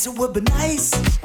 guess it would be nice.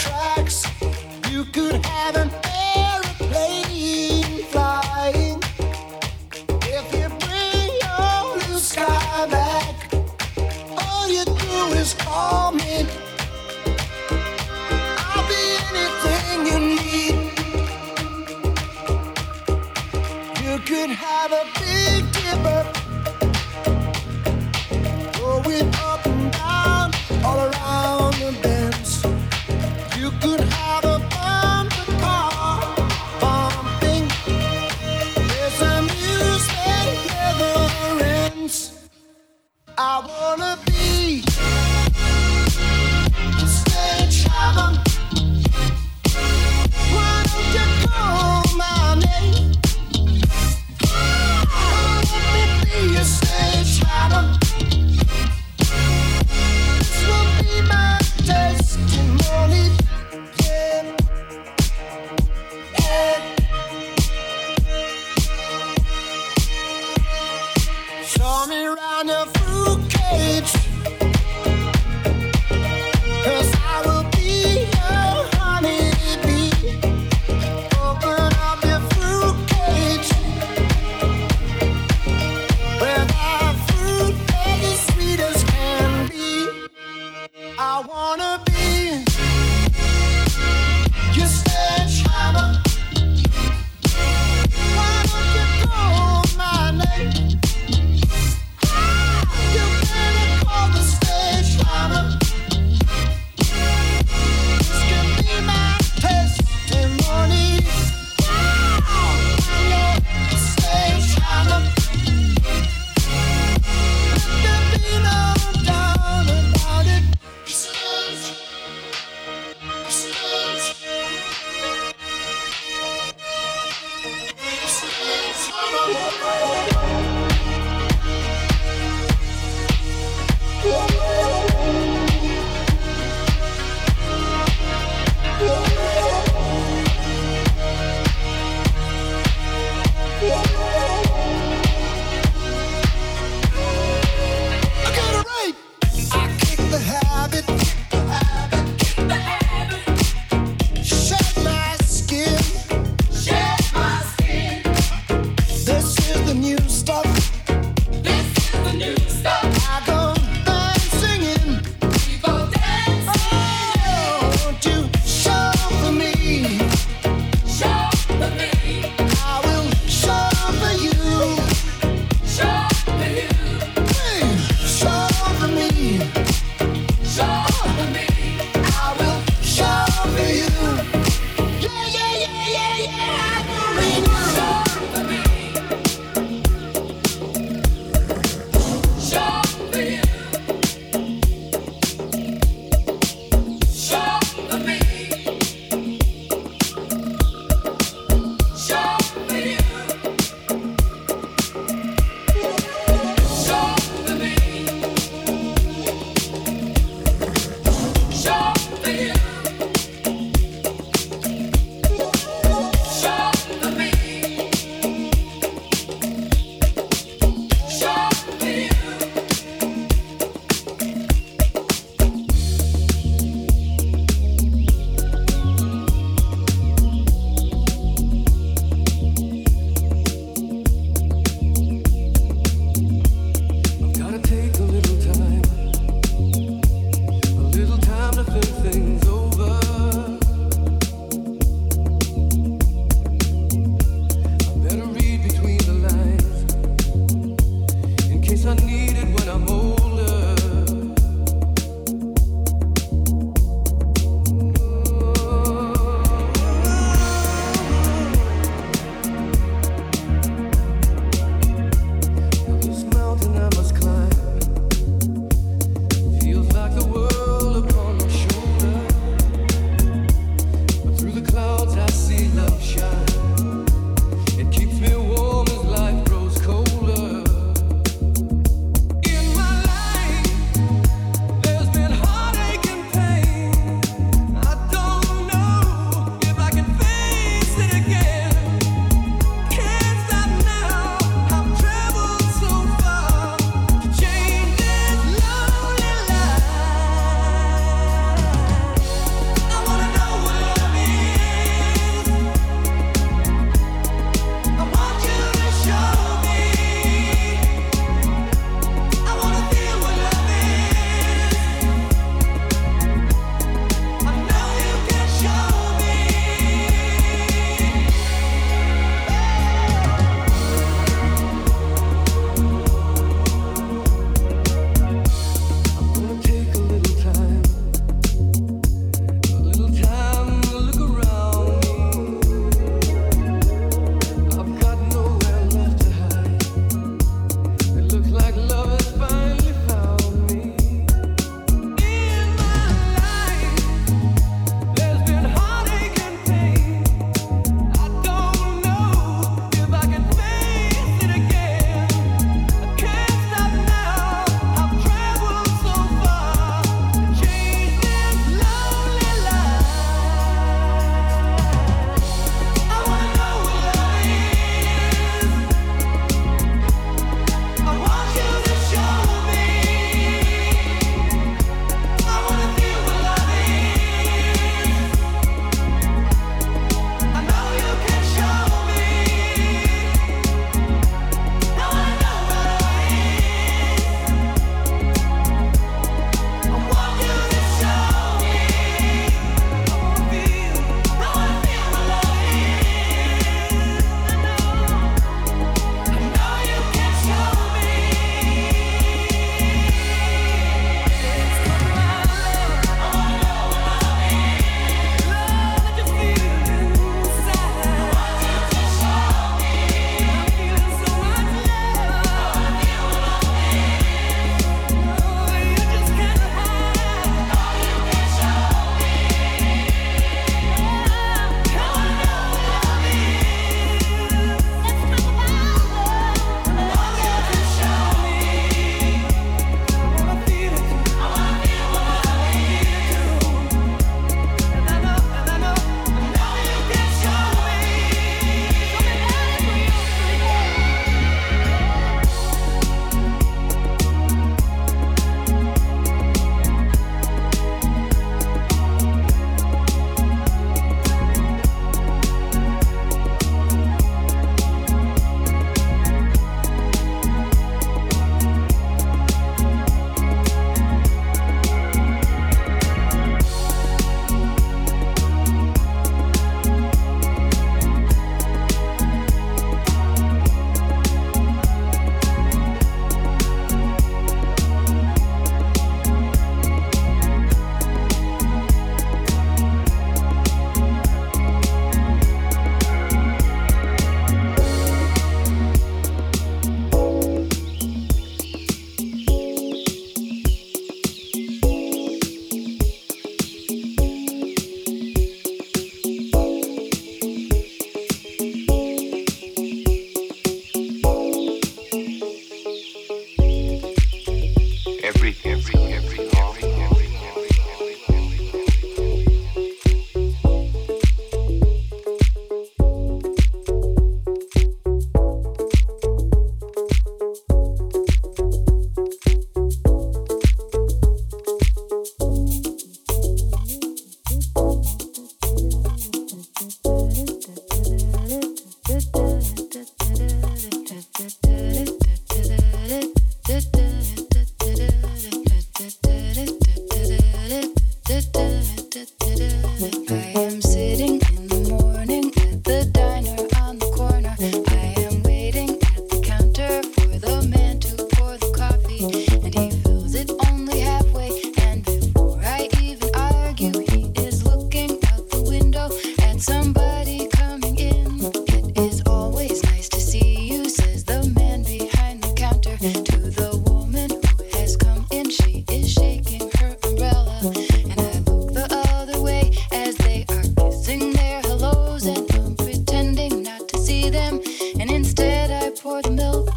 tracks. You could have an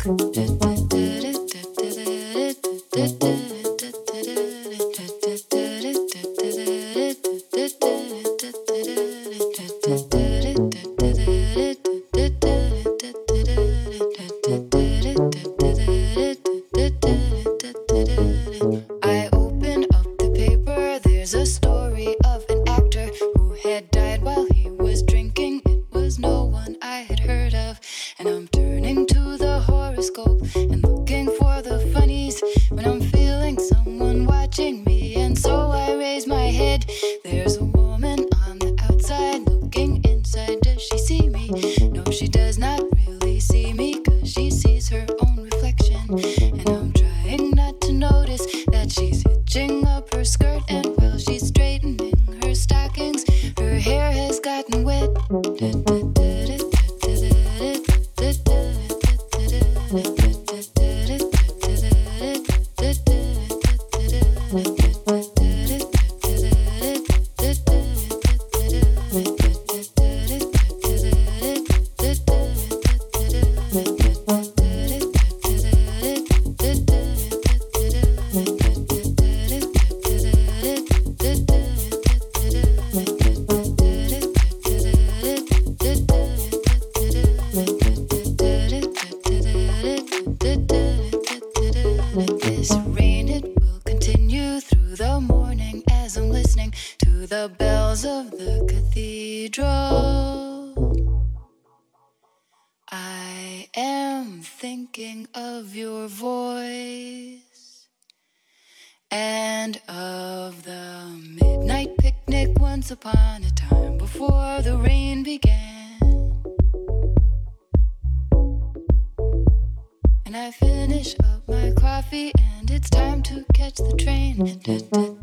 Just the rain began. And I finish up my coffee, and it's time to catch the train.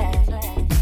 glad.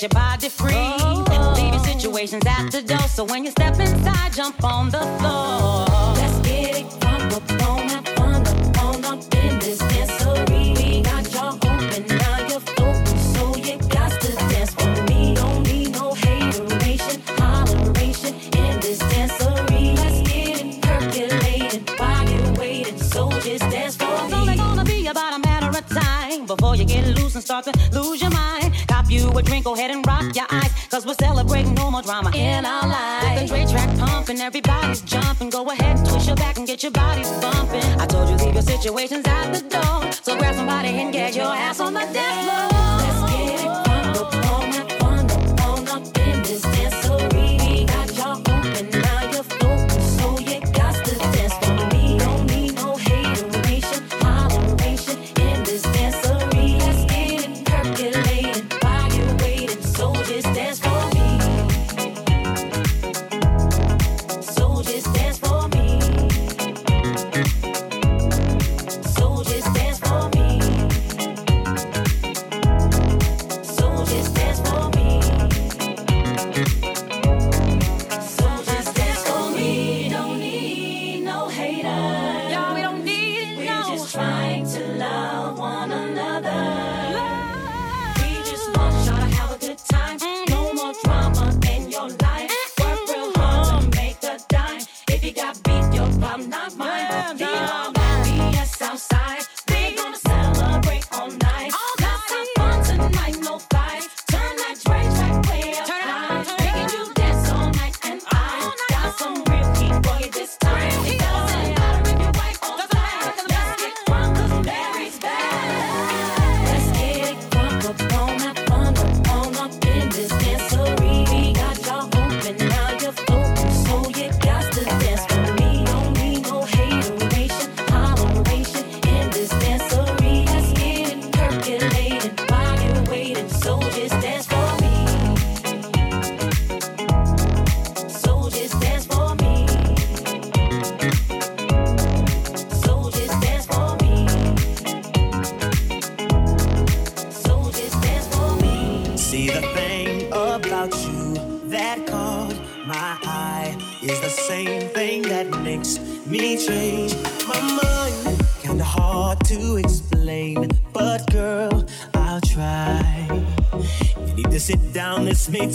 Set your body free. Oh. Leave your situations at the door. So when you step inside, jump on the floor. Let's get it from the up in this. We got y'all open, now you're so you got to dance for me. Don't need no hateration, holleration in this. Let's get waiting, so just dance for me. It's only gonna be about a matter of time before you get loose and start to lose your mind you a drink, go ahead and rock your eyes. Cause we're celebrating no more drama in our lives. With the Dre track pumping, everybody's jumping. Go ahead, and twist your back and get your bodies bumping. I told you, leave your situations at the door. So grab somebody and get your ass on the dance floor. Let's get it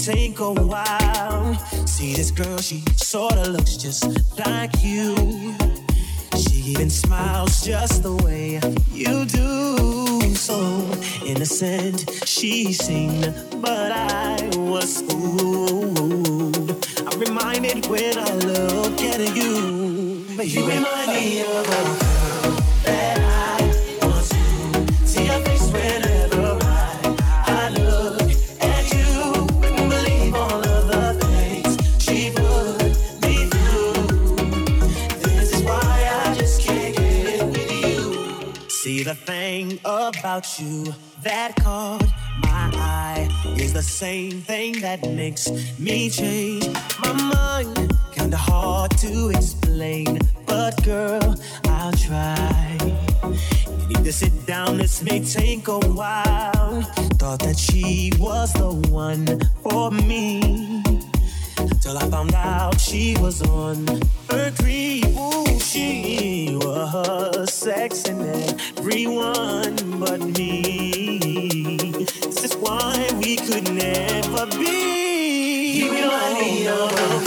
take a while. See this girl, she sorta looks just like you. She even smiles just the way you do. So innocent, she seemed, but I was fooled. I'm reminded when I look at you, you remind me of a girl that I to see your face whenever I, I at you. Wouldn't believe all of the things she put me through. This is why I just can't get with you. See the thing about you that caught my eye is the same thing that makes me change my mind. Kinda hard to explain, but girl, I'll try. You need to sit down, this may take a while. Thought that she was the one for me. Till I found out she was on her creep. Ooh, she was sexing everyone but me. This is why we could never be. You remind me of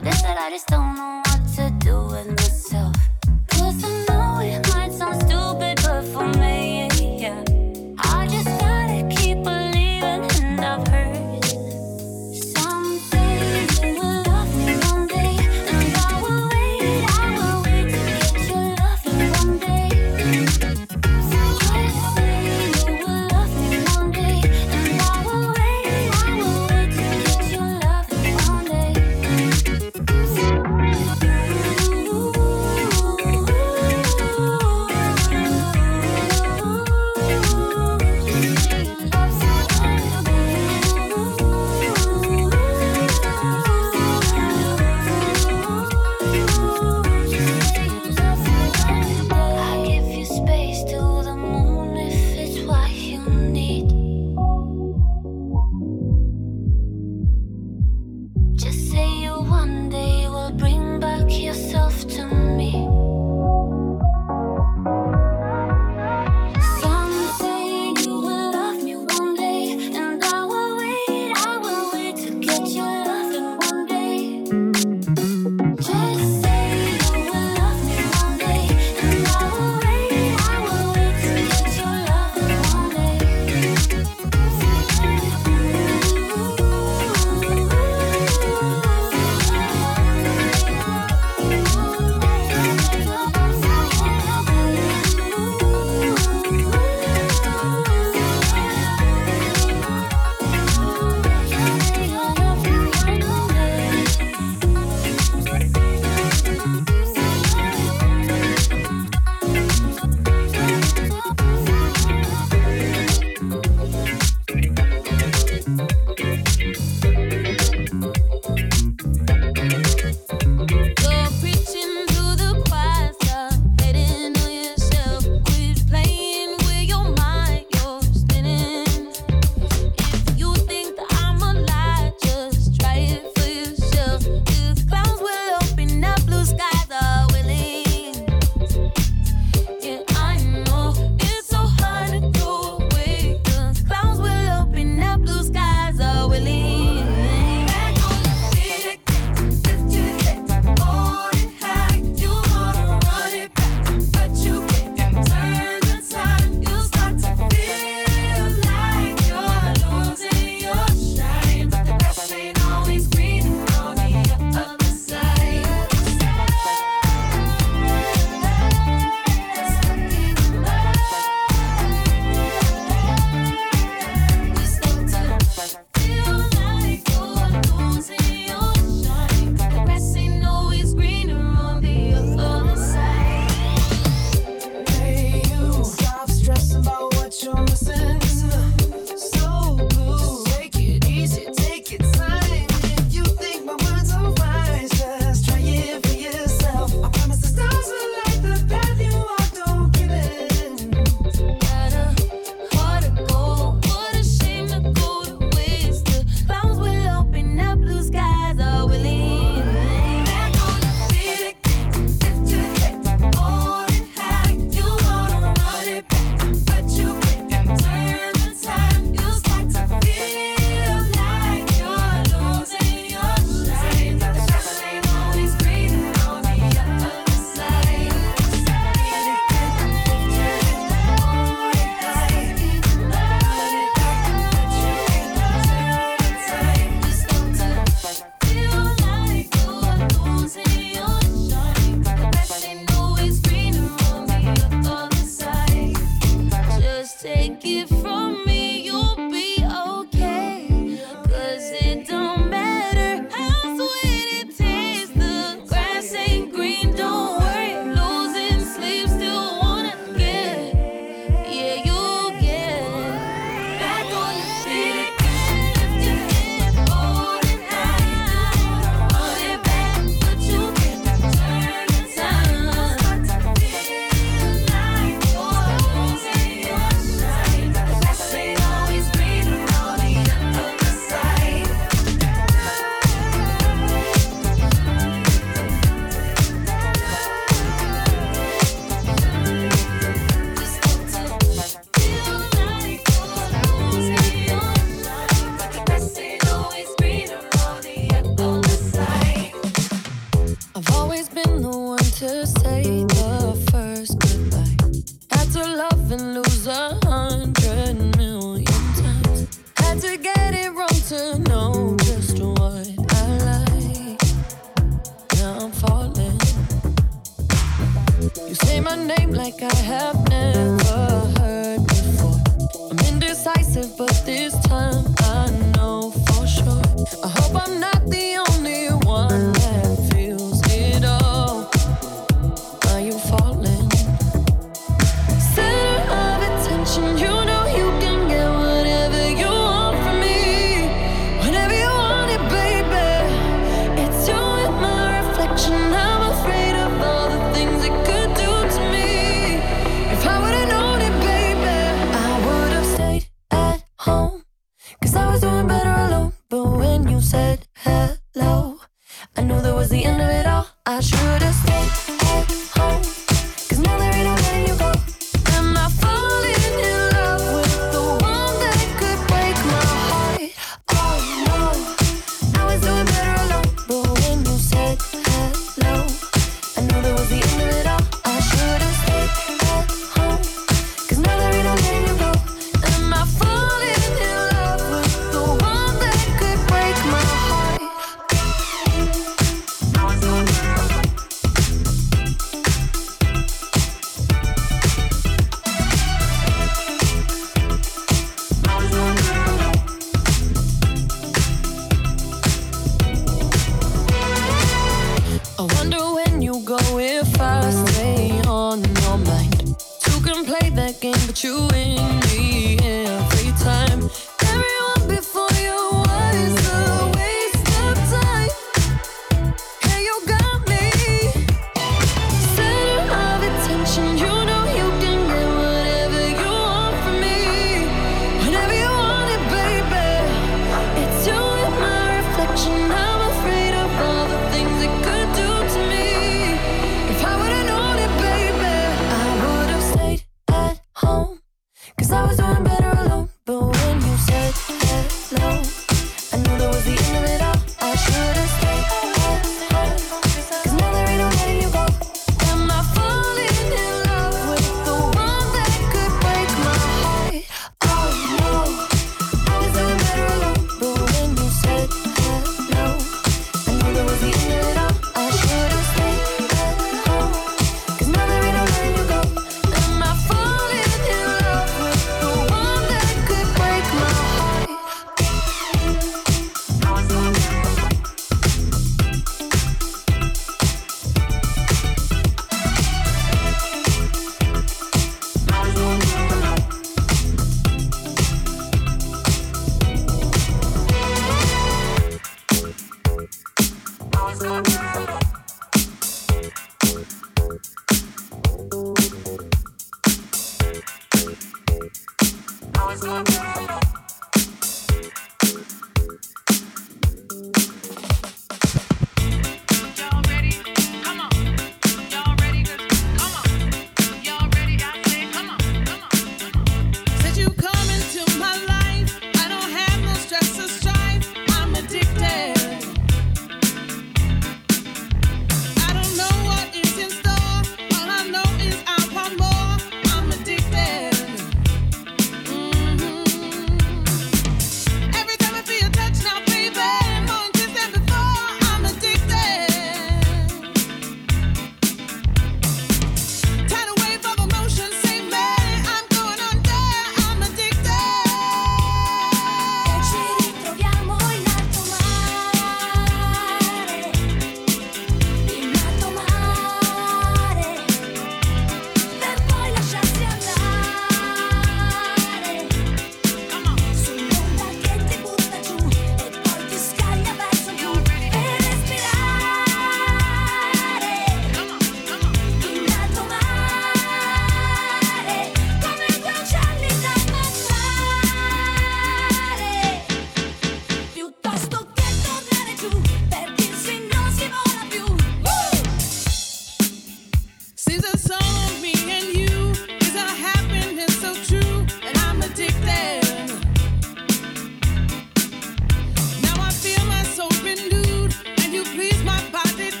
I guess that I just don't know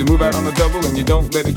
to move out on the double and you don't let it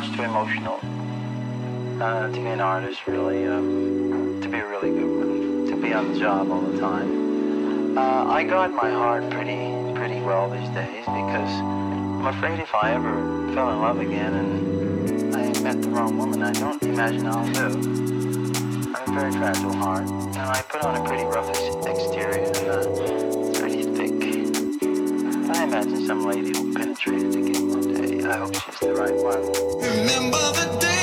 much too emotional uh, to be an artist, really, um, to be a really good one, to be on the job all the time. Uh, I guard my heart pretty, pretty well these days because I'm afraid if I ever fell in love again and I met the wrong woman, I don't imagine I'll do. I have a very fragile heart, and I put on a pretty rough ex- exterior and uh, pretty thick. I imagine some lady will penetrate it again one day. I hope she's the right one. Remember the day